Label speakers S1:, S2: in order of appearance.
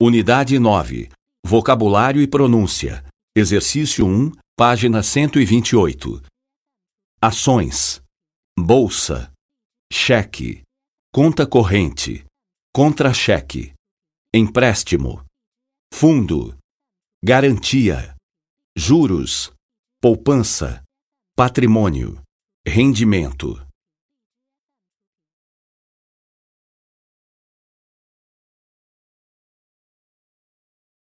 S1: Unidade 9. Vocabulário e pronúncia. Exercício 1, página 128. Ações: bolsa, cheque, conta corrente, contra-cheque, empréstimo, fundo, garantia, juros, poupança, patrimônio, rendimento.